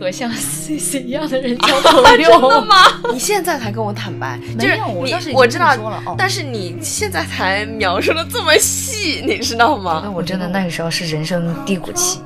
和像 C C 一样的人交朋友。真的吗？你现在才跟我坦白，就是你我知道，但是你现在才描述的这么细，你知道吗？那 我真的那个时候是人生低谷期。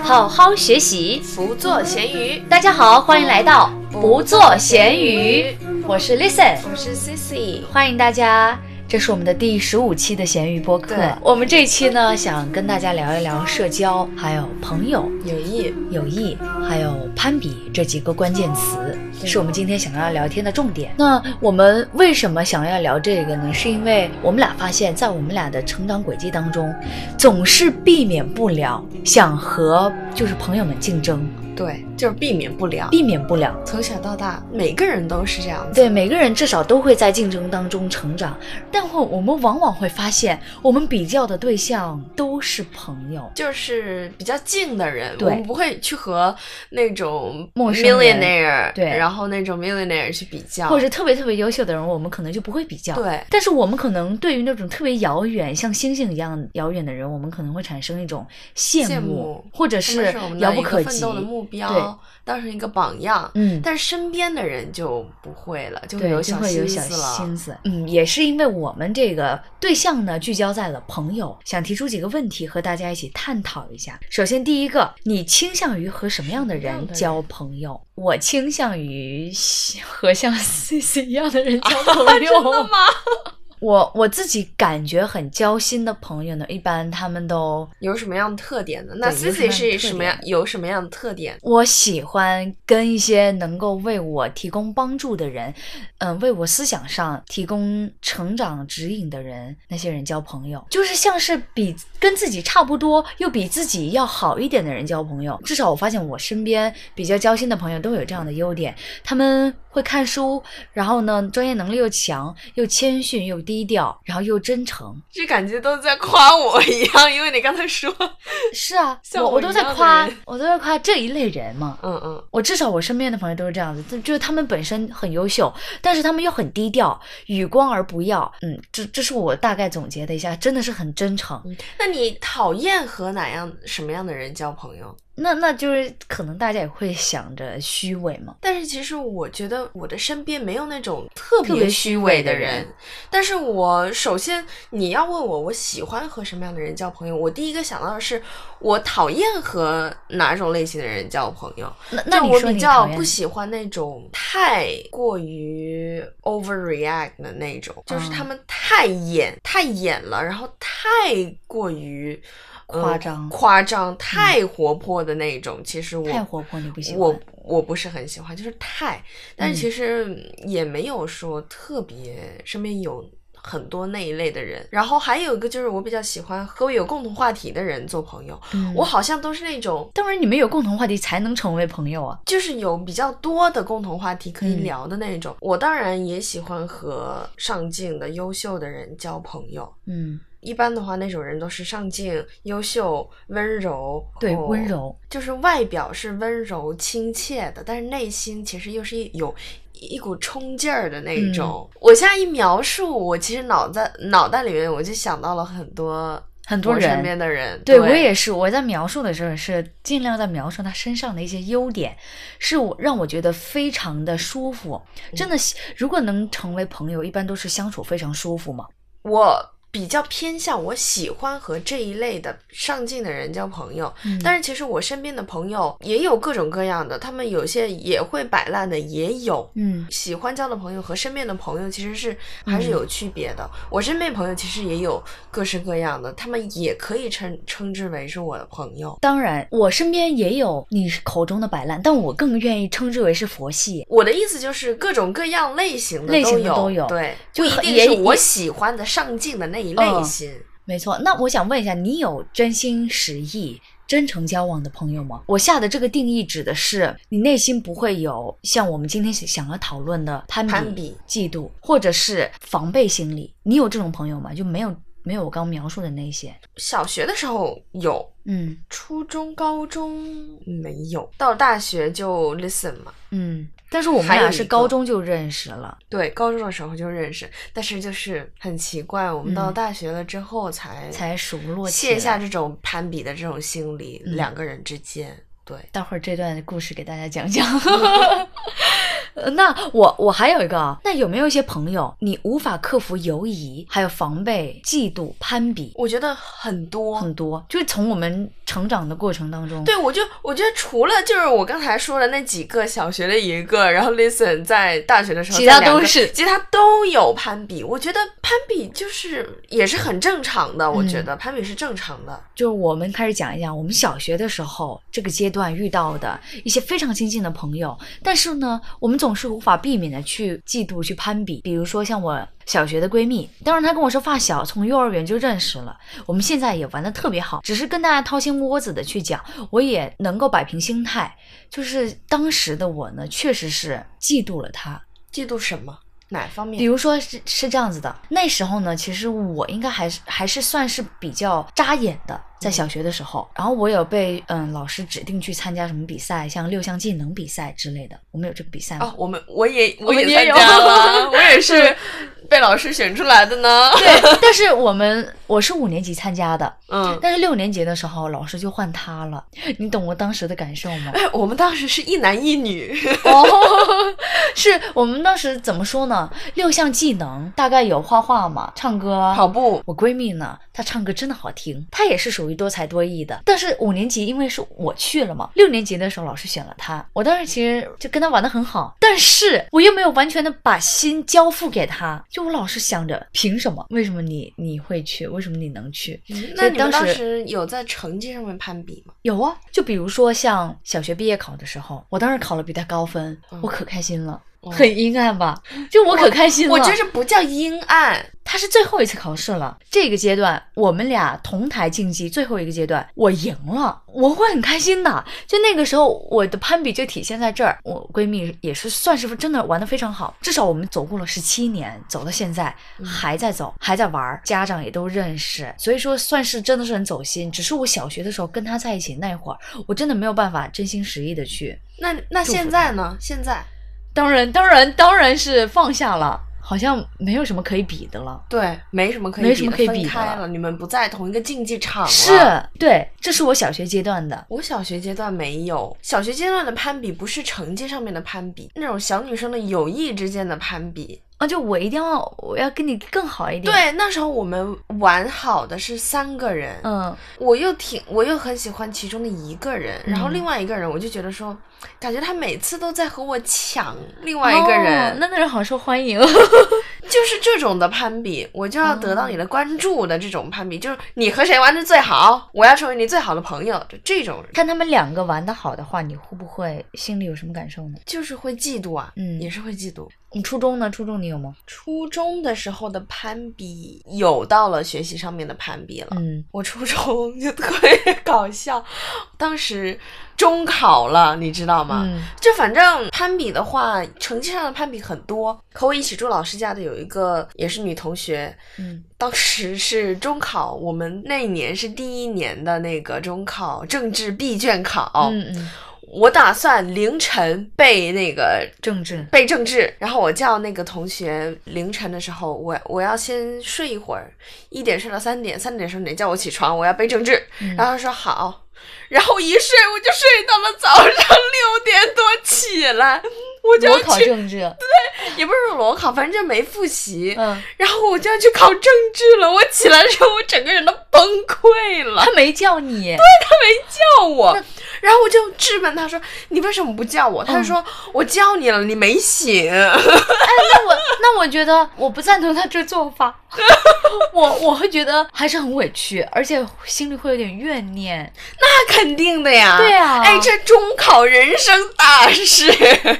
好好学习，不做咸鱼。大家好，欢迎来到不做咸鱼。我是 Listen，我是 Cici，欢迎大家。这是我们的第十五期的咸鱼播客。我们这一期呢，想跟大家聊一聊社交，还有朋友、友谊、友谊，还有攀比这几个关键词，是我们今天想要聊天的重点。那我们为什么想要聊这个呢？是因为我们俩发现，在我们俩的成长轨迹当中，总是避免不了想和就是朋友们竞争。对，就是避免不了，避免不了。从小到大，每个人都是这样子。对，每个人至少都会在竞争当中成长。但会，我们往往会发现，我们比较的对象都是朋友，就是比较近的人。我们不会去和那种陌生 millionaire，对，然后那种 millionaire 去比较，或者特别特别优秀的人，我们可能就不会比较。对，但是我们可能对于那种特别遥远，像星星一样遥远的人，我们可能会产生一种羡慕，或者是遥不可及的目。标当成一个榜样，嗯，但是身边的人就不会了，就会有小心思了。嗯，也是因为我们这个对象呢，聚焦在了朋友，想提出几个问题和大家一起探讨一下。首先，第一个，你倾向于和什么样的人交朋友？我倾向于和像 C C 一样的人交朋友。真的吗？我我自己感觉很交心的朋友呢，一般他们都有什么样的特点呢？那 Cici 是什么样？有什么样的特点？我喜欢跟一些能够为我提供帮助的人，嗯，为我思想上提供成长指引的人，那些人交朋友，就是像是比跟自己差不多又比自己要好一点的人交朋友。至少我发现我身边比较交心的朋友都有这样的优点，他们会看书，然后呢，专业能力又强，又谦逊又低。调，然后又真诚，这感觉都在夸我一样，因为你刚才说，是啊，我我都在夸，我都在夸这一类人嘛，嗯嗯，我至少我身边的朋友都是这样子，就是他们本身很优秀，但是他们又很低调，与光而不耀，嗯，这这是我大概总结的一下，真的是很真诚。那你讨厌和哪样什么样的人交朋友？那那就是可能大家也会想着虚伪嘛，但是其实我觉得我的身边没有那种特别虚伪的人。但是我首先你要问我我喜欢和什么样的人交朋友，我第一个想到的是我讨厌和哪种类型的人交朋友。那那我比较不喜欢那种太过于 overreact 的那种，就是他们太演太演了，然后太过于。夸张，夸张，太活泼的那种，其实我太活泼你不喜欢，我我不是很喜欢，就是太，但是其实也没有说特别，身边有很多那一类的人，然后还有一个就是我比较喜欢和我有共同话题的人做朋友，我好像都是那种，当然你们有共同话题才能成为朋友啊，就是有比较多的共同话题可以聊的那种，我当然也喜欢和上进的优秀的人交朋友，嗯。一般的话，那种人都是上进、优秀、温柔。对，温柔就是外表是温柔亲切的，但是内心其实又是有一股冲劲儿的那种。我现在一描述，我其实脑袋脑袋里面我就想到了很多很多人身边的人。对我也是，我在描述的时候是尽量在描述他身上的一些优点，是我让我觉得非常的舒服。真的，如果能成为朋友，一般都是相处非常舒服嘛。我。比较偏向我喜欢和这一类的上进的人交朋友，但是其实我身边的朋友也有各种各样的，他们有些也会摆烂的，也有。嗯，喜欢交的朋友和身边的朋友其实是还是有区别的。我身边朋友其实也有各式各样的，他们也可以称称之为是我的朋友。当然，我身边也有你口中的摆烂，但我更愿意称之为是佛系。我的意思就是各种各样类型的类型的都有，对，就一定是我喜欢的上进的那。内心没错，那我想问一下，你有真心实意、真诚交往的朋友吗？我下的这个定义指的是你内心不会有像我们今天想要讨论的攀比、嫉妒，或者是防备心理。你有这种朋友吗？就没有没有我刚描述的那些。小学的时候有，嗯，初中、高中没有，到大学就 listen 嘛，嗯。但是我们俩是高中就认识了，对，高中的时候就认识。但是就是很奇怪，我们到大学了之后才才熟络，卸下这种攀比的这种心理，两个人之间。对，待会儿这段故事给大家讲讲。呃那我我还有一个啊，那有没有一些朋友，你无法克服犹疑，还有防备、嫉妒、攀比，我觉得很多很多，就是从我们成长的过程当中，对，我就我觉得除了就是我刚才说的那几个，小学的一个，然后 Listen 在大学的时候，其他都是其他都有攀比。我觉得攀比就是也是很正常的，我觉嗯得攀比是正常的。就是我们开始讲一讲我们小学的时候这个阶段遇到的一些非常亲近的朋友，但是呢，我们总是无法避免的去嫉妒、去攀比。比如说像我小学的闺蜜，当然她跟我是发小，从幼儿园就认识了，我们现在也玩的特别好。只是跟大家掏心窝子的去讲，我也能够摆平心态，就是当时的我呢，确实是嫉妒了她。嫉妒什么？哪方面？比如说是是这样子的，那时候呢，其实我应该还是还是算是比较扎眼的，在小学的时候，然后我有被嗯老师指定去参加什么比赛，像六项技能比赛之类的，我们有这个比赛吗？哦，我们我也我也们也有参加了，我也是被老师选出来的呢。对，但是我们我是五年级参加的，嗯，但是六年级的时候老师就换他了，你懂我当时的感受吗？哎，我们当时是一男一女，哦，是我们当时怎么说呢？六项技能大概有画画嘛，唱歌啊，跑步。我闺蜜呢，她唱歌真的好听，她也是属于多才多艺的。但是五年级因为是我去了嘛，六年级的时候老师选了他，我当时其实就跟他玩的很好，但是我又没有完全的把心交付给他，就我老是想着，凭什么？为什么你你会去？为什么你能去？那你们当时时有在成绩上面攀比吗？有啊，就比如说像小学毕业考的时候，我当时考了比他高分，嗯我可开心了。哦很阴暗吧？就我可开心了。我觉得这不叫阴暗，他是最后一次考试了，这个阶段我们俩同台竞技，最后一个阶段我赢了，我会很开心的。就那个时候，我的攀比就体现在这儿。我闺蜜也是算是真的玩的非常好，至少我们走过了十七年，走到现在还在走，还在玩，家长也都认识，所以说算是真的是很走心。只是我小学的时候跟她在一起那会儿，我真的没有办法真心实意的去。那那现在呢？现在当然，当然，当然是放下了，好像没有什么可以比的了。对，没什么可以没比的什么可以比的分开了，你们不在同一个竞技场了。是对，这是我小学阶段的。我小学阶段没有，小学阶段的攀比不是成绩上面的攀比，那种小女生的友谊之间的攀比。啊，就我一定要，我要跟你更好一点。，对，那时候我们玩好的是三个人，嗯，我又挺，我又很喜欢其中的一个人，然后嗯另外一个人，我就觉得说，感觉他每次都在和我抢另外一个人，哦那那人好受欢迎。就是这种的攀比，我就要得到你的关注的这种攀比，就是你和谁玩的最好，我要成为你最好的朋友，就这种看他们两个玩的好的话，你会不会心里有什么感受呢？就是会嫉妒啊，嗯也是会嫉妒。你初中呢？初中你有吗？初中的时候的攀比有到了学习上面的攀比了。嗯我初中 就特别搞笑，当时中考了，你知道吗？嗯就反正攀比的话，成绩上的攀比很多。和我一起住老师家的有一个也是女同学，嗯当时是中考，我们那一年是第一年的那个中考政治闭卷考。嗯嗯，我打算凌晨背那个政治。背政治，然后我叫那个同学凌晨的时候，我我要先睡一会儿，一点睡到三点，三点的时候你叫我起床，我要背政治。嗯然后他说好，然后一睡我就睡到了早上六点多起来，我就考去，政治。也不是裸考，反正就没复习。嗯，然后我就要去考政治了，我起来的时候我整个人都崩溃了。他没叫你。对他没叫我，然后我就质问他说：“你为什么不叫我？”他就说：“我叫你了，你没醒。”哎那我那我觉得我不赞同他这做法。我我会觉得还是很委屈，而且心里会有点怨念。那肯定的呀。对啊哎，这中考人生大事。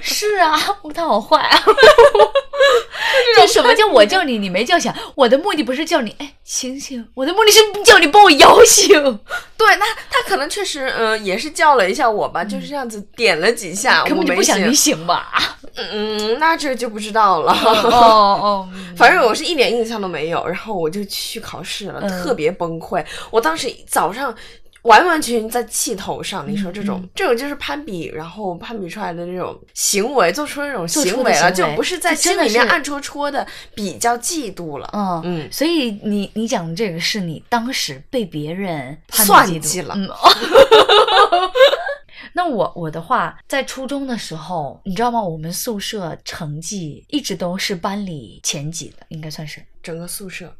是啊，他好坏啊！这什么叫我叫你，你没叫醒？我的目的不是叫你，哎，醒醒！我的目的是叫你把我摇醒。对，那他可能确实，嗯、也是叫了一下我吧，就是这样子点了几下，我没醒不想你。醒吧？嗯，那这就不知道了。哦哦，反正我是一点印象都没有，然后我就去考试了，嗯特别崩溃。我当时早上完完全全在气头上，你说这种、嗯这种就是攀比，然后攀比出来的那种行为，做出那种行为了，为就不是在心里面暗戳戳的比较嫉妒了。嗯嗯。所以你你讲的这个是你当时被别人算计了。嗯，那我我的话，在初中的时候，你知道吗？我们宿舍成绩一直都是班里前几的，应该算是。整个宿舍，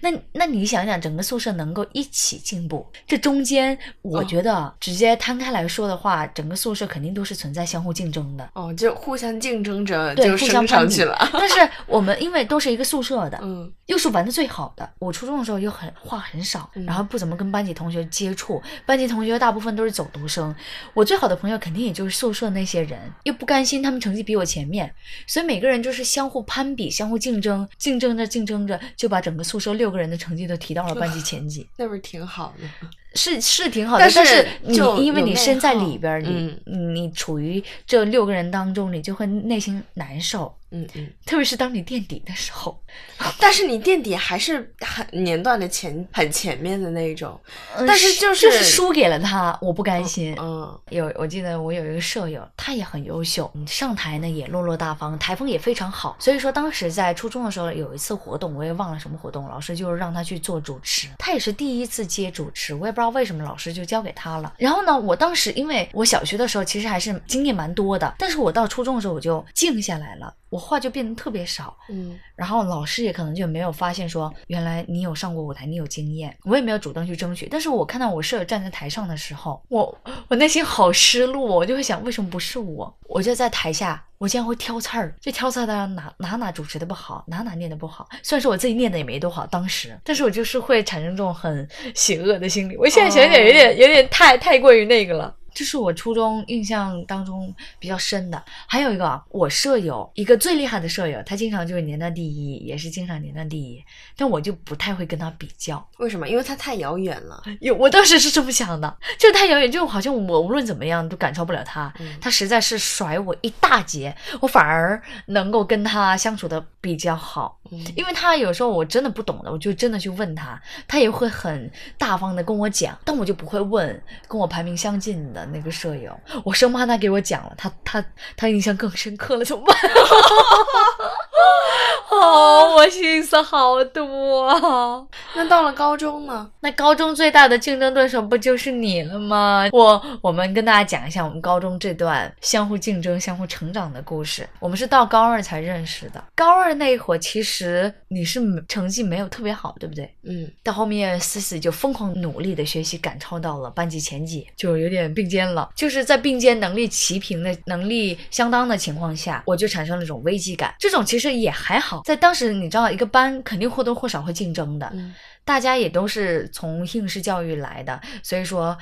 那那你想想，整个宿舍能够一起进步，这中间我觉得直接摊开来说的话，整个宿舍肯定都是存在相互竞争的。哦，就互相竞争着对，就互相升上攀比去了。但是我们因为都是一个宿舍的，嗯又是玩的最好的。我初中的时候又很话很少，嗯然后不怎么跟班级同学接触，班级同学大部分都是走读生。我最好的朋友肯定也就是宿舍那些人，又不甘心他们成绩比我前面，所以每个人就是相互攀比、相互竞争，竞争着竞争着，就把整个宿舍六个人的成绩都提到了班级前几。那不是挺好的？是是挺好的，但但是你就因为你身在里边儿，你、嗯你处于这六个人当中，你就会内心难受，嗯嗯。特别是当你垫底的时候。但是你垫底还是很年段的前很前面的那一种。呃但是就就是输给了他，我不甘心。嗯有我记得我有一个舍友，他也很优秀，上台呢也落落大方，台风也非常好。所以说当时在初中的时候有一次活动，我也忘了什么活动，老师就是让他去做主持，他也是第一次接主持，我也不知道为什么老师就交给他了。然后呢，我当时因为我小学的时候其实还是经验蛮多的，但是我到初中的时候我就静下来了，我话就变得特别少，嗯然后老师也可能就没有发现说，原来你有上过舞台，你有经验。我也没有主动去争取，但是我看到我舍友站在台上的时候，我我内心好失落，我就会想，为什么不是我？我就在台下，我竟然会挑刺儿，就挑刺儿的哪哪哪主持的不好，哪哪念的不好。虽然说我自己念的也没多好，当时，但是我就是会产生这种很邪恶的心理。我现在想想，有点有点太太过于那个了。这是我初中印象当中比较深的。还有一个啊，我舍友一个最厉害的舍友，他经常就是年段第一，也是经常年段第一，但我就不太会跟他比较。为什么？因为他太遥远了。有，我当时是这么想的，就太遥远，就好像我无论怎么样都赶超不了他，嗯他实在是甩我一大截，我反而能够跟他相处的比较好。嗯因为他有时候我真的不懂的，我就真的去问他，他也会很大方的跟我讲，但我就不会问跟我排名相近的那个舍友，我生怕他给我讲了，他他他印象更深刻了，怎么办？哦，我心思好多啊。那到了高中呢？那高中最大的竞争对手不就是你了吗？我我们跟大家讲一下我们高中这段相互竞争、相互成长的故事。我们是到高二才认识的。高二那一会儿，其实你是成绩没有特别好，对不对？嗯到后面思思就疯狂努力的学习，赶超到了班级前几，就有点并肩了。就是在并肩能力齐平的能力相当的情况下，我就产生了一种危机感。这种其实也还好，在当时你知道，一个班肯定或多或少会竞争的，嗯大家也都是从应试教育来的，所以说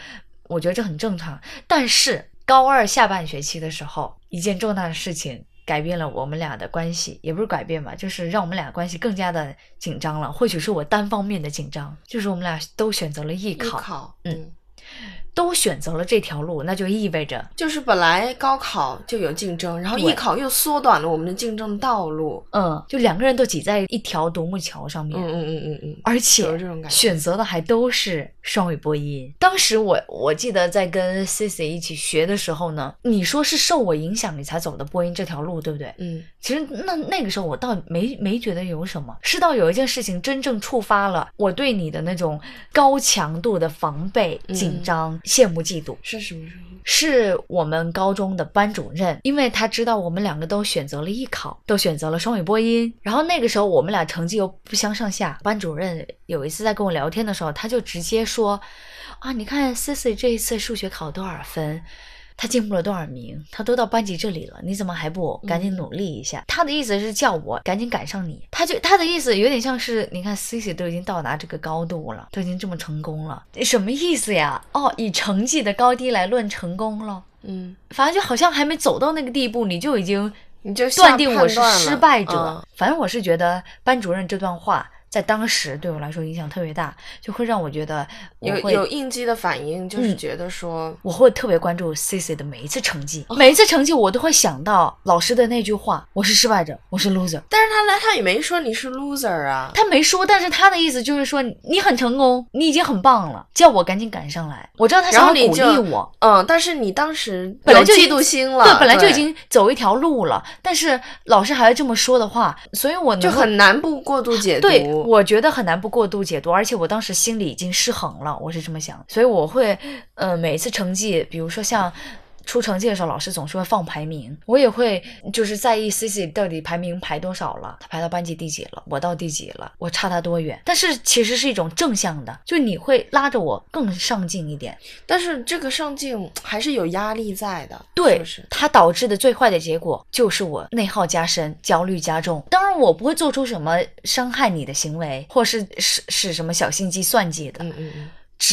我觉得这很正常。但是高二下半学期的时候，一件重大的事情改变了我们俩的关系，也不是改变吧，就是让我们俩关系更加的紧张了。或许是我单方面的紧张，就是我们俩都选择了艺艺考，考，嗯嗯，都选择了这条路，那就意味着，就是本来高考就有竞争，然后艺考又缩短了我们的竞争道路。嗯，就两个人都挤在一条独木桥上面。嗯嗯嗯嗯嗯，而且选择的还都是双语播音。当时我我记得在跟 Cici 一起学的时候呢，你说是受我影响你才走的播音这条路，对不对？嗯其实那那个时候我倒没没觉得有什么，是到有一件事情真正触发了我对你的那种高强度的防备、嗯紧张、羡慕、嫉妒。是什么时候？是我们高中的班主任，因为他知道我们两个都选择了艺考，都选择了双语播音。然后那个时候我们俩成绩又不相上下，班主任有一次在跟我聊天的时候，他就直接说：“啊，你看 Cici 这一次数学考多少分？”他进步了多少名？他都到班级这里了，你怎么还不赶紧努力一下？他的意思是叫我赶紧赶上你。他就他的意思有点像是，你看 Cici 都已经到达这个高度了，都已经这么成功了，什么意思呀？哦，以成绩的高低来论成功了。嗯，反正就好像还没走到那个地步，你就已经你就下断定我是失败者。嗯反正我是觉得班主任这段话在当时对我来说影响特别大，就会让我觉得我有会有应激的反应，就是嗯觉得说，我会特别关注 C C 的每一次成绩，每一次成绩我都会想到老师的那句话：我是失败者，我是 loser。但是他来他也没说你是 loser 啊，他没说，但是他的意思就是说你很成功，你已经很棒了，叫我赶紧赶上来。我知道他然想要鼓励我，嗯，但是你当时本来就嫉妒心了，对，本来就已经走一条路了，但是老师还要这么说的话，所以我就很难不过度解读。对我觉得很难不过度解读，而且我当时心里已经失衡了，我是这么想，所以我会，呃，每一次成绩，比如说像。出成绩的时候，老师总是会放排名，我也会就是在意 C C 到底排名排多少了，他排到班级第几了，我到第几了，我差他多远。但是其实是一种正向的，就你会拉着我更上进一点。但是这个上进还是有压力在的，对，是它导致的最坏的结果就是我内耗加深，焦虑加重。当然，我不会做出什么伤害你的行为，或是使使什么小心机算计的。嗯嗯嗯。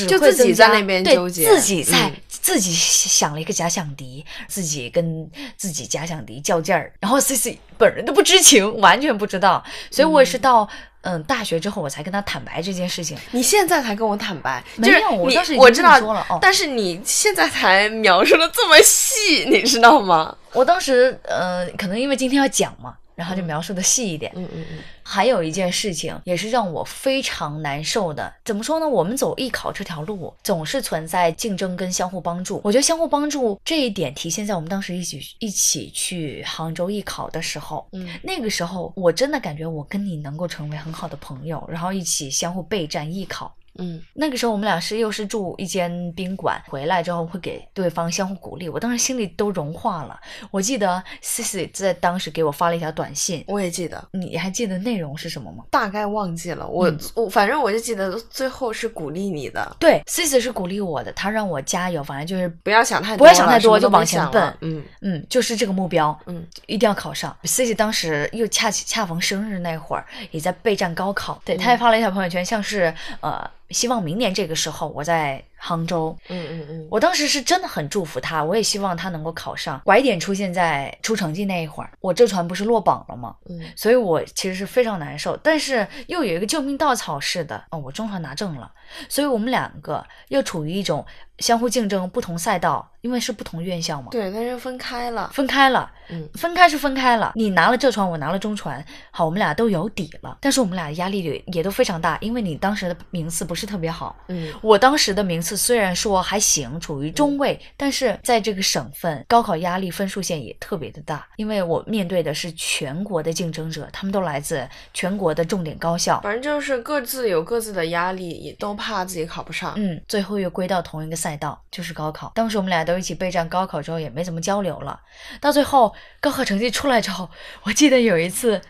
就自己在那边纠结，自己在自己想了一个假想敌，自己跟自己假想敌较劲儿，然后 C C 本人都不知情，完全不知道，所以我也是到嗯大学之后我才跟他坦白这件事情。你现在才跟我坦白，没有，我当时我知道说了，哦，但是你现在才描述的这么细，你知道吗？我当时呃，可能因为今天要讲嘛。然后就描述的细一点，嗯嗯嗯。还有一件事情也是让我非常难受的，怎么说呢？我们走艺考这条路，总是存在竞争跟相互帮助。我觉得相互帮助这一点体现在我们当时一起一起去杭州艺考的时候，嗯，那个时候我真的感觉我跟你能够成为很好的朋友，然后一起相互备战艺考。嗯，那个时候我们俩是又是住一间宾馆，回来之后会给对方相互鼓励，我当时心里都融化了。我记得 Cici 在当时给我发了一条短信，我也记得，你还记得内容是什么吗？大概忘记了，我我反正我就记得最后是鼓励你的，对，Cici 是鼓励我的，他让我加油，反正就是不要想太多，不要想太多，就往前奔，嗯。嗯，就是这个目标，嗯，一定要考上。Cici 当时又恰恰逢生日那会儿，也在备战高考，对，他也发了一条朋友圈，像是呃。希望明年这个时候我在杭州，嗯嗯嗯，我当时是真的很祝福他，我也希望他能够考上。拐点出现在出成绩那一会儿，我这船不是落榜了吗？嗯，所以我其实是非常难受，但是又有一个救命稻草似的，哦，我中传拿证了，所以我们两个又处于一种相互竞争，不同赛道。因为是不同院校嘛，对，但是分开了，分开了，嗯，分开是分开了。你拿了浙传，我拿了中传，好，我们俩都有底了。但是我们俩的压力也也都非常大，因为你当时的名次不是特别好，嗯，我当时的名次虽然说还行，处于中位，但是在这个省份高考压力分数线也特别的大，因为我面对的是全国的竞争者，他们都来自全国的重点高校，反正就是各自有各自的压力，也都怕自己考不上，嗯，最后又归到同一个赛道，就是高考。当时我们俩都。都一起备战高考之后也没怎么交流了，到最后高考成绩出来之后，我记得有一次。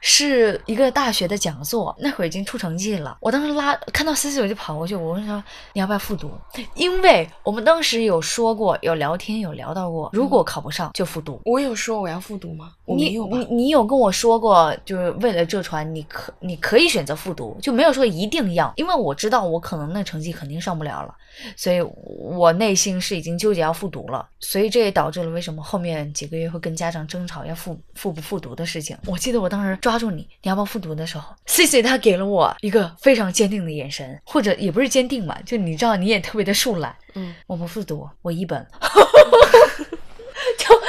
是一个大学的讲座，那会儿已经出成绩了。我当时拉看到 C C 我就跑过去，我问他你要不要复读？因为我们当时有说过，有聊天有聊到过，如果考不上就复读。我有说我要复读吗？我没有你你有跟我说过，就是为了这船，你可你可以选择复读，就没有说一定要。因为我知道我可能那成绩肯定上不了了，所以我内心是已经纠结要复读了。所以这也导致了为什么后面几个月会跟家长争吵要复复不复读的事情。我记得我当时。抓住你，你要不要复读的时候，C C 他给了我一个非常坚定的眼神，或者也不是坚定吧，就你知道你也特别的树懒，嗯，我不复读，我一本，就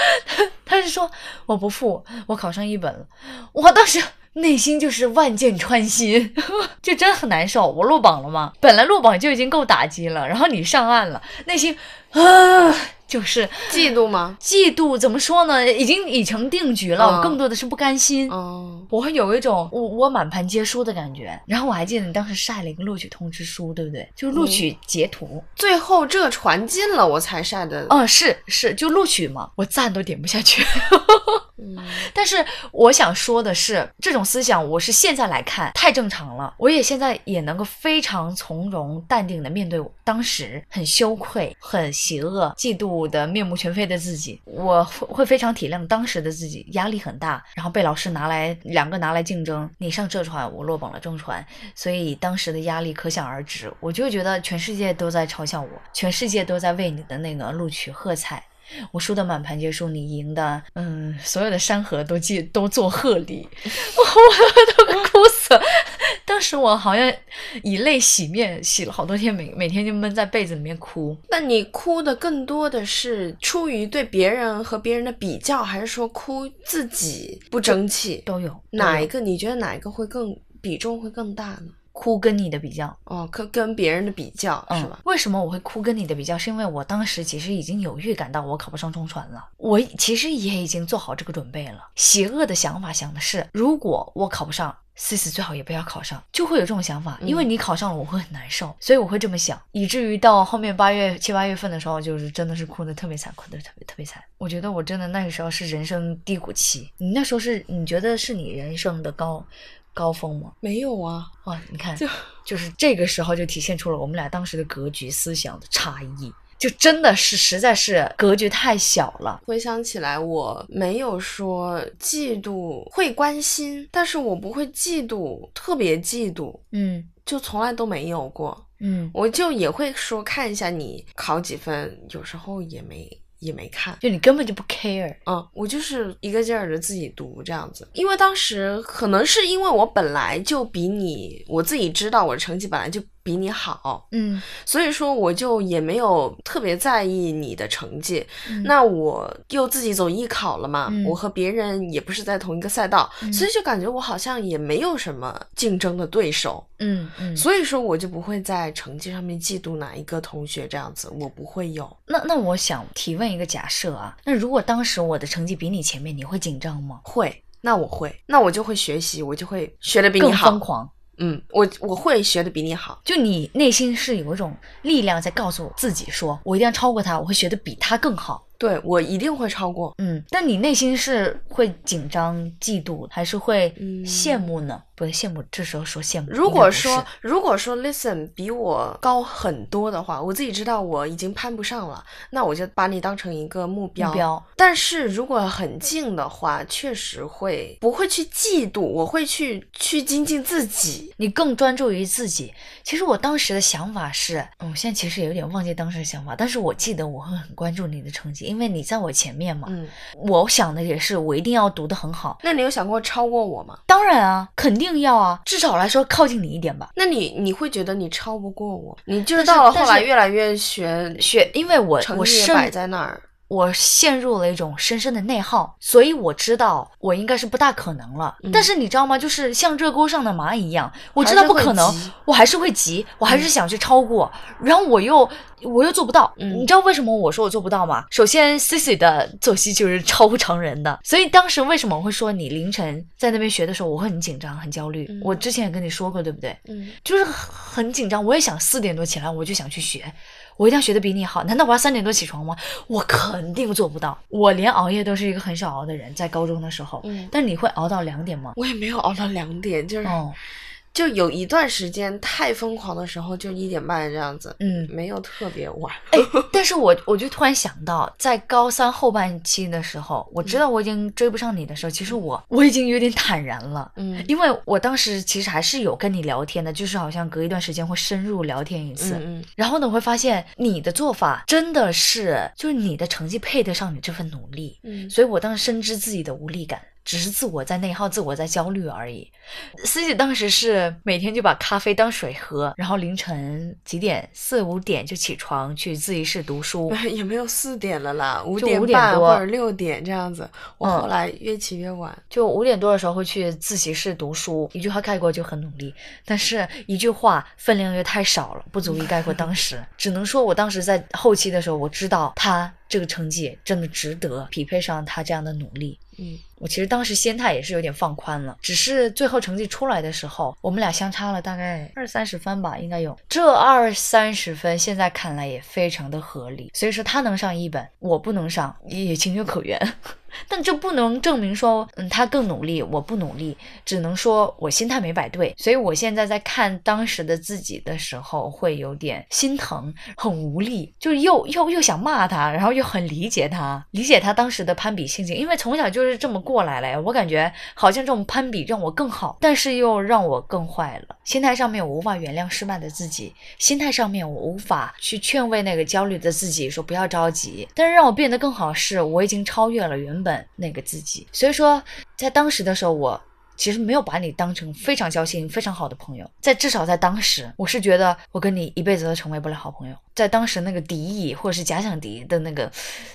他是说我不复，我考上一本了，我当时内心就是万箭穿心，就真的很难受。我落榜了吗？本来落榜就已经够打击了，然后你上岸了，内心啊。就是嫉妒吗？嫉妒怎么说呢？已经已成定局了。我更多的是不甘心。嗯，我会有一种我我满盘皆输的感觉。然后我还记得你当时晒了一个录取通知书，对不对？就录取截图。最后这传进了，我才晒的。嗯，是是，就录取嘛。我赞都点不下去。嗯，但是我想说的是，这种思想我是现在来看太正常了。我也现在也能够非常从容淡定的面对当时很羞愧、很邪恶、嫉妒。我的面目全非的自己，我会非常体谅当时的自己，压力很大，然后被老师拿来两个拿来竞争，你上浙传，我落榜了中传，所以当时的压力可想而知。我就觉得全世界都在嘲笑我，全世界都在为你的那个录取喝彩。我输的满盘皆输，你赢的，嗯，所有的山河都记都做贺礼，我都哭死了。我好像以泪洗面，洗了好多天，每每天就闷在被子里面哭。那你哭的更多的是出于对别人和别人的比较，还是说哭自己不争气？都有。哪一个？你觉得哪一个会更比重会更大呢？哭跟你的比较。哦，跟跟别人的比较、嗯，是吧？为什么我会哭跟你的比较？是因为我当时其实已经有预感到我考不上中传了，我其实也已经做好这个准备了。邪恶的想法想的是，如果我考不上。思思最好也不要考上，就会有这种想法，因为你考上了，我会很难受，所以我会这么想，以至于到后面八月七八月份的时候，就是真的是哭的特别惨，哭的特别特别惨。我觉得我真的那个时候是人生低谷期。你那时候是你觉得是你人生的高高峰吗？没有啊，哇，你看，就 就是这个时候就体现出了我们俩当时的格局、思想的差异，就真的是实在是格局太小了。回想起来，我没有说嫉妒，会关心，但是我不会嫉妒，特别嫉妒，嗯就从来都没有过。嗯，我就也会说看一下你考几分，有时候也没也没看。就你根本就不 care。嗯，我就是一个劲儿的自己读这样子，因为当时可能是因为我本来就比你，我自己知道我的成绩本来就比你好，嗯所以说我就也没有特别在意你的成绩。嗯那我又自己走艺考了嘛，嗯我和别人也不是在同一个赛道，嗯所以就感觉我好像也没有什么竞争的对手，嗯嗯，所以说我就不会在成绩上面嫉妒哪一个同学这样子，我不会有。那那我想提问一个假设啊，那如果当时我的成绩比你前面，你会紧张吗？会，那我会，那我就会学习，我就会学的比你更好疯。狂？嗯，我我会学的比你好。就你内心是有一种力量在告诉自己说，我一定要超过他，我会学的比他更好。对我一定会超过。嗯，但你内心是会紧张、嫉妒，还是会嗯羡慕呢？不对，羡慕这时候说羡慕。如果说如果说 listen 比我高很多的话，我自己知道我已经攀不上了，那我就把你当成一个目标。目标，但是如果很近的话，确实会不会去嫉妒，我会去去精进自己。你更专注于自己。其实我当时的想法是，嗯，我现在其实有点忘记当时的想法，但是我记得我会很关注你的成绩，因为你在我前面嘛。嗯，我想的也是，我一定要读得很好。那你有想过超过我吗？当然啊，肯定要啊，至少来说靠近你一点吧。那你你会觉得你超不过我？你就是到了后来越来越学学，因为我我成绩摆在那儿。我陷入了一种深深的内耗，所以我知道我应该是不大可能了。嗯但是你知道吗？就是像热锅上的蚂蚁一样，我知道不可能急，我还是会急，我还是想去超过，然后我又我又做不到。嗯你知道为什么我说我做不到吗？首先，Cici 的作息就是 超乎常人的，所以当时为什么我会说你凌晨在那边学的时候，我会很紧张、很焦虑。嗯我之前也跟你说过，对不对？嗯，就是很很紧张，我也想四点多起来，我就想去学，我一定要学的比你好。难道我要三点多起床吗？我肯定做不到。我连熬夜都是一个很少熬的人，在高中的时候。嗯但你会熬到两点吗？我也没有熬到两点，就是、哦，就有一段时间太疯狂的时候，就一点半这样子，嗯，没有特别晚。哎，但是我我就突然想到，在高三后半期的时候，我知道我已经追不上你的时候，其实我我已经有点坦然了。嗯因为我当时其实还是有跟你聊天的，就是好像隔一段时间会深入聊天一次。嗯嗯然后呢，我会发现你的做法真的是，就是你的成绩配得上你这份努力，嗯所以我当时深知自己的无力感，只是自我在内耗，自我在焦虑而已。思琪当时是每天就把咖啡当水喝，然后凌晨几点四五点就起床去自习室读书。嗯，也没有四点了啦，五就点5点多半或者六点这样子。我嗯后来越起越晚。就五点多的时候会去自习室读书，一句话概括就很努力，但是一句话分量又太少了，不足以概括当时。只能说我当时在后期的时候，我知道他这个成绩真的值得匹配上他这样的努力。嗯我其实当时心态也是有点放宽了，只是最后成绩出来的时候，我们俩相差了大概二三十分吧，应该有。这二三十分现在看来也非常的合理，所以说他能上一本，我不能上，也情有可原。但这不能证明说，嗯，他更努力，我不努力，只能说我心态没摆对。所以我现在在看当时的自己的时候，会有点心疼，很无力，就又又又想骂他，然后又很理解他，理解他当时的攀比心情，因为从小就是这么过来了呀。我感觉好像这种攀比让我更好，但是又让我更坏了。心态上面我无法原谅失败的自己，心态上面我无法去劝慰那个焦虑的自己，说不要着急。但是让我变得更好是，我已经超越了原本那个自己。所以说，在当时的时候，我其实没有把你当成非常交心、非常好的朋友。在至少在当时，我是觉得我跟你一辈子都成为不了好朋友。在当时那个敌意或者是假想敌的那个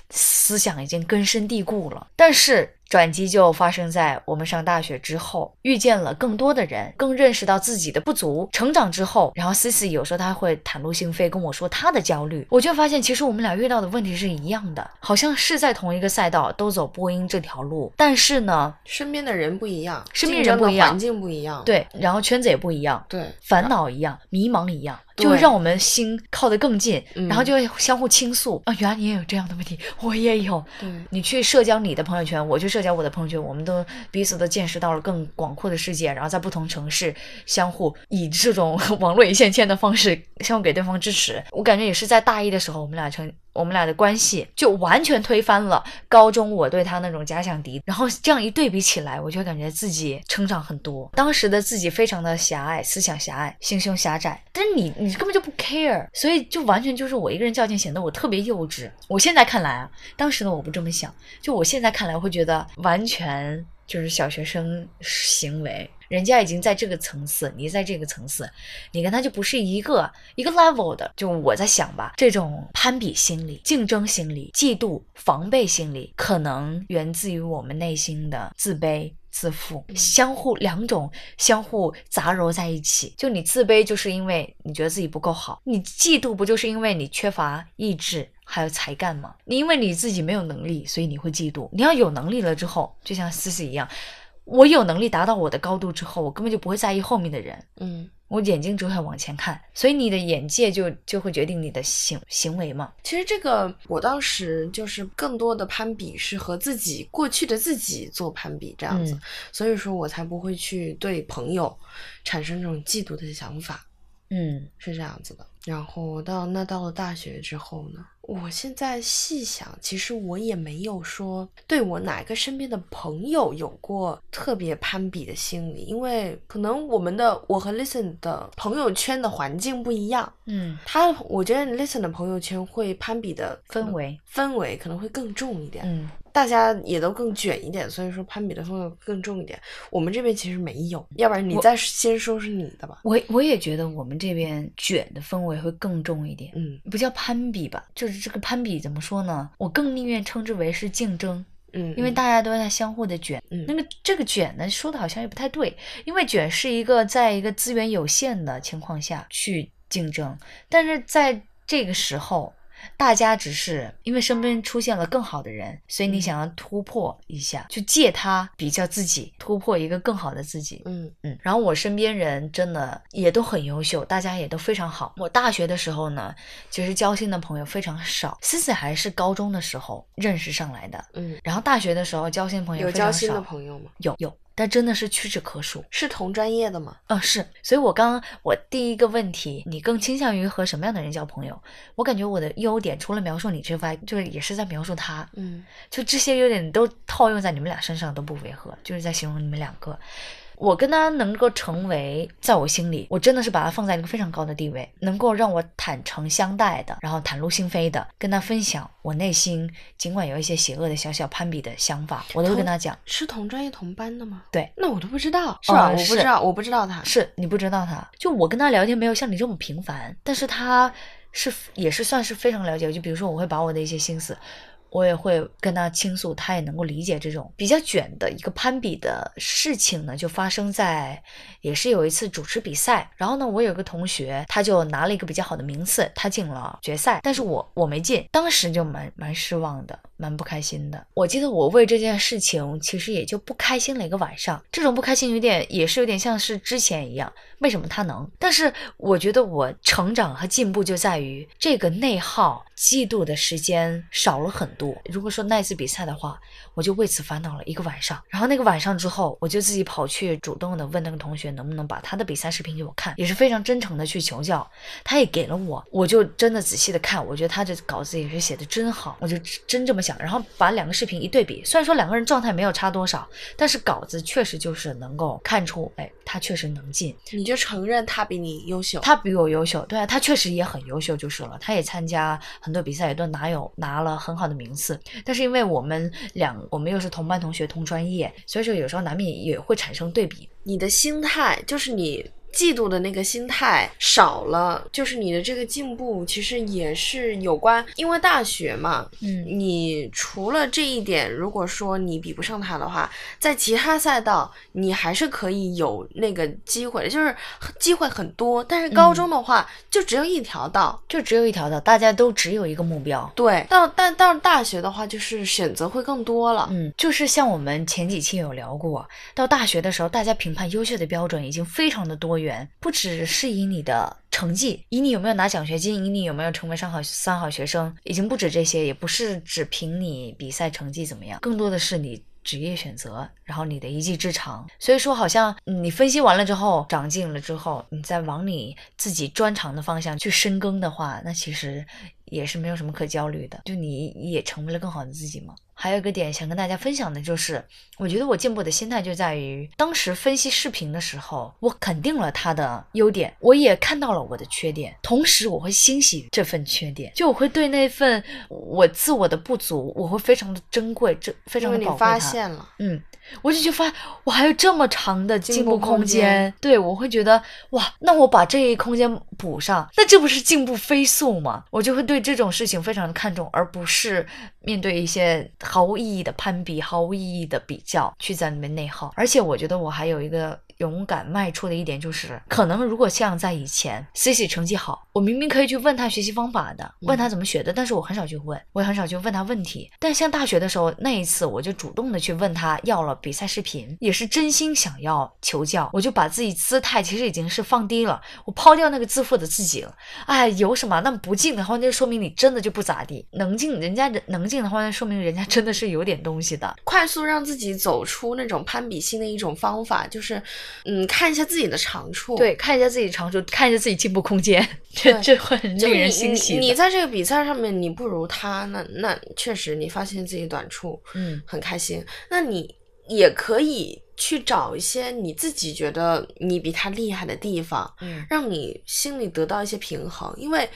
思想已经根深蒂固了。但是转机就发生在我们上大学之后，遇见了更多的人，更认识到自己的不足。成长之后，然后 Cici 有时候他会袒露心扉跟我说他的焦虑，我就发现其实我们俩遇到的问题是一样的，好像是在同一个赛道，都走播音这条路，但是呢，身边的人不一样，身边人不一样，环境不一样，对，然后圈子也不一样，对，烦恼一样，迷茫一样。对就会让我们心靠得更近，嗯然后就会相互倾诉啊，原来你也有这样的问题，我也有。对你去社交你的朋友圈，我去社交我的朋友圈，我们都彼此都见识到了更广阔的世界，然后在不同城市相互以这种 网络一线牵的方式相互给对方支持。我感觉也是在大一的时候，我们俩成。我们俩的关系就完全推翻了高中我对他那种假想敌，然后这样一对比起来，我就感觉自己成长很多。当时的自己非常的狭隘，思想狭隘，心胸狭窄，但是你你根本就不 care，所以就完全就是我一个人较劲，显得我特别幼稚。我现在看来啊，当时的我不这么想，就我现在看来会觉得完全就是小学生行为。人家已经在这个层次，你在这个层次，你跟他就不是一个一个 level 的。就我在想吧，这种攀比心理、竞争心理、嫉妒、防备心理，可能源自于我们内心的自卑。自负，相互两种相互杂糅在一起。就你自卑，就是因为你觉得自己不够好；你嫉妒，不就是因为你缺乏意志还有才干吗？你因为你自己没有能力，所以你会嫉妒。你要有能力了之后，就像思思一样，我有能力达到我的高度之后，我根本就不会在意后面的人。嗯，我眼睛只会往前看，所以你的眼界就就会决定你的行行为嘛。其实这个我当时就是更多的攀比是和自己过去的自己做攀比这样子，嗯所以说我才不会去对朋友产生这种嫉妒的想法，嗯是这样子的。然后到那到了大学之后呢，我现在细想，其实我也没有说对我哪个身边的朋友有过特别攀比的心理，因为可能我们的我和 Listen 的朋友圈的环境不一样。嗯，他我觉得 Listen 的朋友圈会攀比的氛围，氛围可能会更重一点，嗯大家也都更卷一点，所以说攀比的氛围更重一点。我们这边其实没有，要不然你再先说是你的吧。我我也觉得我们这边卷的氛围会更重一点。嗯不叫攀比吧，就是这个攀比怎么说呢？我更宁愿称之为是竞争，嗯，因为大家都在相互的卷。嗯那个这个卷呢，说的好像也不太对，因为卷是一个在一个资源有限的情况下去竞争，但是在这个时候。大家只是因为身边出现了更好的人，所以你想要突破一下，去借他比较自己，突破一个更好的自己。嗯嗯，然后我身边人真的也都很优秀，大家也都非常好。我大学的时候呢，其实交心的朋友非常少，思思还是高中的时候认识上来的，嗯，然后大学的时候交心朋友有交心的少，朋友吗？有有，但真的是屈指可数。是同专业的吗？嗯，是，所以我刚刚我第一个问题，你更倾向于和什么样的人交朋友？我感觉我的优点除了描述你之外，就是也是在描述他，嗯就这些优点都套用在你们俩身上都不违和，就是在形容你们两个。我跟他能够成为，在我心里，我真的是把他放在一个非常高的地位，能够让我坦诚相待的，然后袒露心扉的，跟他分享我内心尽管有一些邪恶的小小攀比的想法，我都会跟他讲。是同专业同班的吗？对，那我都不知道，是吧？哦我不知道，我不知道他。是你不知道他，就我跟他聊天没有像你这么频繁，但是他是也是算是非常了解我，就比如说我会把我的一些心思。我也会跟他倾诉，他也能够理解这种比较卷的一个攀比的事情呢，就发生在也是有一次主持比赛，然后呢，我有个同学他就拿了一个比较好的名次，他进了决赛，但是我我没进，当时就蛮蛮失望的，蛮不开心的。我记得我为这件事情其实也就不开心了一个晚上，这种不开心有点也是有点像是之前一样，为什么他能？但是我觉得我成长和进步就在于这个内耗、嫉妒的时间少了很多。如果说那次比赛的话，我就为此烦恼了一个晚上。然后那个晚上之后，我就自己跑去主动的问那个同学能不能把他的比赛视频给我看，也是非常真诚的去求教。他也给了我，我就真的仔细的看，我觉得他这稿子也是写的真好，我就真这么想。然后把两个视频一对比，虽然说两个人状态没有差多少，但是稿子确实就是能够看出，哎，他确实能进。你就承认他比你优秀。他比我优秀，对啊，他确实也很优秀就是了。他也参加很多比赛，也都拿有拿了很好的名次。但是因为我们两，我们又是同班同学、同专业，所以说有时候难免也会产生对比。你的心态就是你嫉妒的那个心态少了，就是你的这个进步其实也是有关，因为大学嘛，嗯你除了这一点，如果说你比不上他的话，在其他赛道你还是可以有那个机会的，就是机会很多。但是高中的话，就只有一条道。就只有一条道，大家都只有一个目标。对，到但到大学的话，就是选择会更多了。嗯，就是像我们前几期有聊过，到大学的时候，大家评判优秀的标准已经非常的多员，不只是以你的成绩，以你有没有拿奖学金，以你有没有成为三好三好学生，已经不止这些，也不是只凭你比赛成绩怎么样，更多的是你。职业选择，然后你的一技之长，所以说好像你分析完了之后，长进了之后，你再往你自己专长的方向去深耕的话，那其实也是没有什么可焦虑的，就你也成为了更好的自己嘛。还有一个点想跟大家分享的就是，我觉得我进步的心态就在于，当时分析视频的时候，我肯定了他的优点，我也看到了我的缺点，同时我会欣喜这份缺点，就我会对那份我自我的不足，我会非常的珍贵，这非常的宝贵你。发现了，嗯，我就觉得发我还有这么长的进进步空间对我会觉得哇，那我把这一空间补上，那这不是进步飞速吗？我就会对这种事情非常的看重，而不是面对一些毫无意义的攀比、毫无意义的比较去在里面内耗。而且我觉得我还有一个勇敢迈出的一点就是，可能如果像在以前，C C 成绩好，我明明可以去问他学习方法的，问他怎么学的，但是我很少去问，我也很少去问他问题。但像大学的时候，那一次我就主动的去问他要了比赛视频，也是真心想要求教，我就把自己姿态其实已经是放低了，我抛掉那个自负的自己了。哎，有什么？那不进的话，那就说明你真的就不咋地；能进，人家能进的话，那说明人家真的是有点东西的。快速让自己走出那种攀比心的一种方法，就是，嗯，看一下自己的长处。对，看一下自己长处，看一下自己进步空间，这这会很令人欣喜。你。你在这个比赛上面你不如他，那那确实你发现自己短处，嗯很开心。那你也可以去找一些你自己觉得你比他厉害的地方，嗯让你心里得到一些平衡，因为。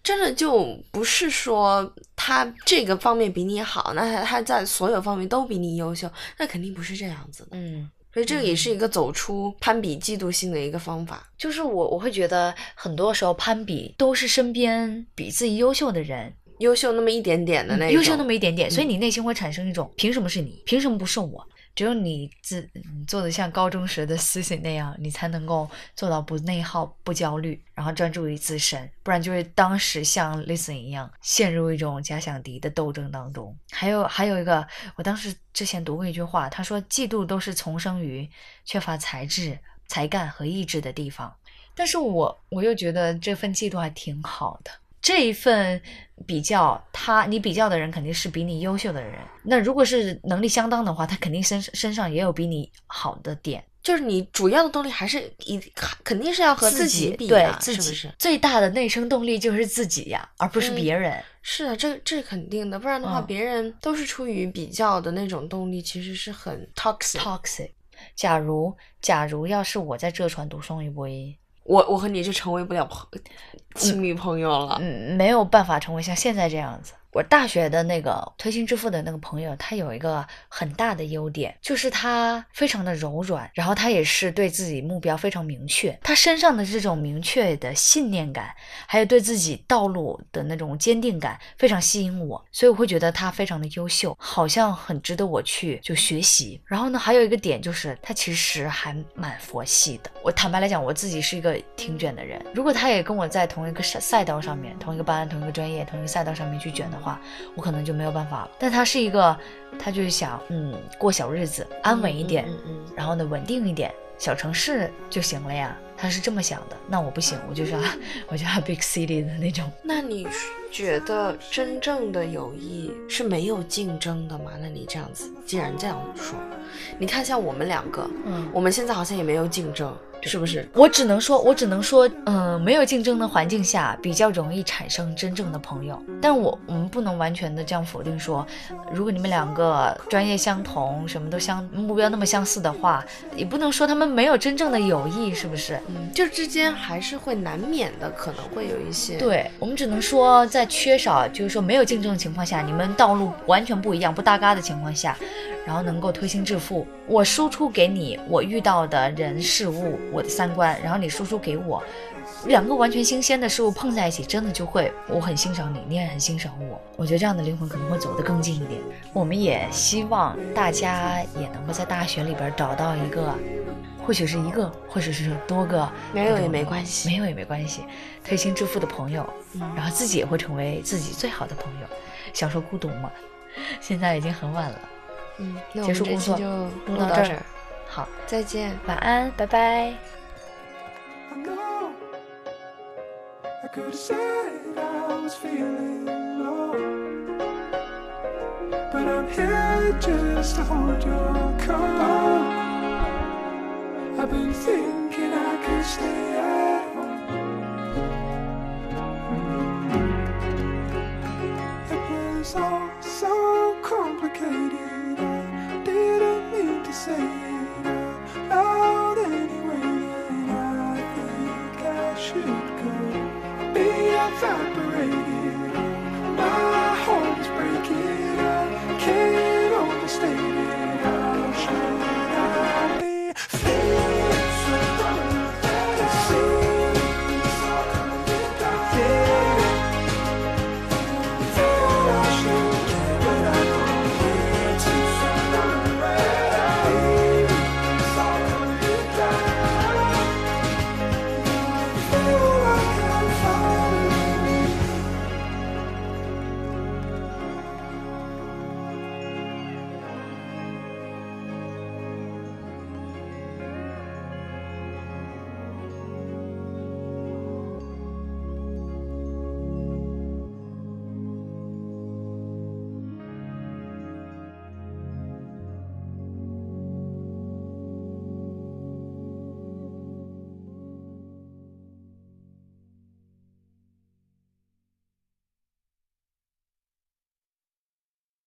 真的就不是说他这个方面比你好，那他他在所有方面都比你优秀，那肯定不是这样子的。嗯，所以这个也是一个走出攀比、嫉妒心的一个方法。就是我我会觉得很多时候攀比都是身边比自己优秀的人，优秀那么一点点的那优秀那么一点点，所以你内心会产生一种凭什么是你，凭什么不是我？只有你自你做的像高中时的思想那样，你才能够做到不内耗、不焦虑，然后专注于自身，不然就会当时像 Listen 一样陷入一种假想敌的斗争当中。还有还有一个，我当时之前读过一句话，他说嫉妒都是从生于缺乏才智、才干和意志的地方。但是我我又觉得这份嫉妒还挺好的。这一份比较，他你比较的人肯定是比你优秀的人。那如果是能力相当的话，他肯定身身上也有比你好的点。就是你主要的动力还是一肯定是要和自己比对、自己是不是？最大的内生动力就是自己呀，而不是嗯别人。是啊，这这肯定的，不然的话，嗯别人都是出于比较的那种动力，其实是很 toxic。Toxic。假如假如要是我在浙传读双语播音，我我和你就成为不了朋亲密朋友了。嗯，没有办法成为像现在这样子。我大学的那个推心置腹的那个朋友，他有一个很大的优点，就是他非常的柔软，然后他也是对自己目标非常明确。他身上的这种明确的信念感，还有对自己道路的那种坚定感，非常吸引我，所以我会觉得他非常的优秀，好像很值得我去就学习。然后呢，还有一个点就是他其实还蛮佛系的。我坦白来讲，我自己是一个挺卷的人，如果他也跟我在同一个赛赛道上面、同一个班、同一个专业、同一个赛道上面去卷的话，我可能就没有办法了。但他是一个，他就是想嗯过小日子，安稳一点，嗯嗯嗯然后呢稳定一点，小城市就行了呀。他是这么想的，那我不行，我就是要 我就要 big city 的那种。那你觉得真正的友谊是没有竞争的吗？那你这样子，既然这样说，你看像我们两个，嗯，我们现在好像也没有竞争，是不是？我只能说，我只能说，嗯、没有竞争的环境下，比较容易产生真正的朋友。但我我们不能完全的这样否定说，如果你们两个专业相同，什么都相目标那么相似的话，也不能说他们没有真正的友谊，是不是？嗯，就之间还是会难免的，可能会有一些。对我们只能说，在缺少就是说没有竞争的情况下，你们道路完全不一样、不搭嘎的情况下，然后能够推心置腹。我输出给你我遇到的人事物，我的三观，然后你输出给我，两个完全新鲜的事物碰在一起，真的就会，我很欣赏你，你也很欣赏我。我觉得这样的灵魂可能会走得更近一点。我们也希望大家也能够在大学里边找到一个。或许是一个，或者是多个，没有也没关系，没有也没关系，推心置腹的朋友，然后自己也会成为自己最好的朋友，享受孤独嘛。现在已经很晚了，嗯，结束工作就录到这儿，好，再见，晚安，拜拜。I've been thinking I could stay at to say it out loud anyway And I think I should go. Be evaporated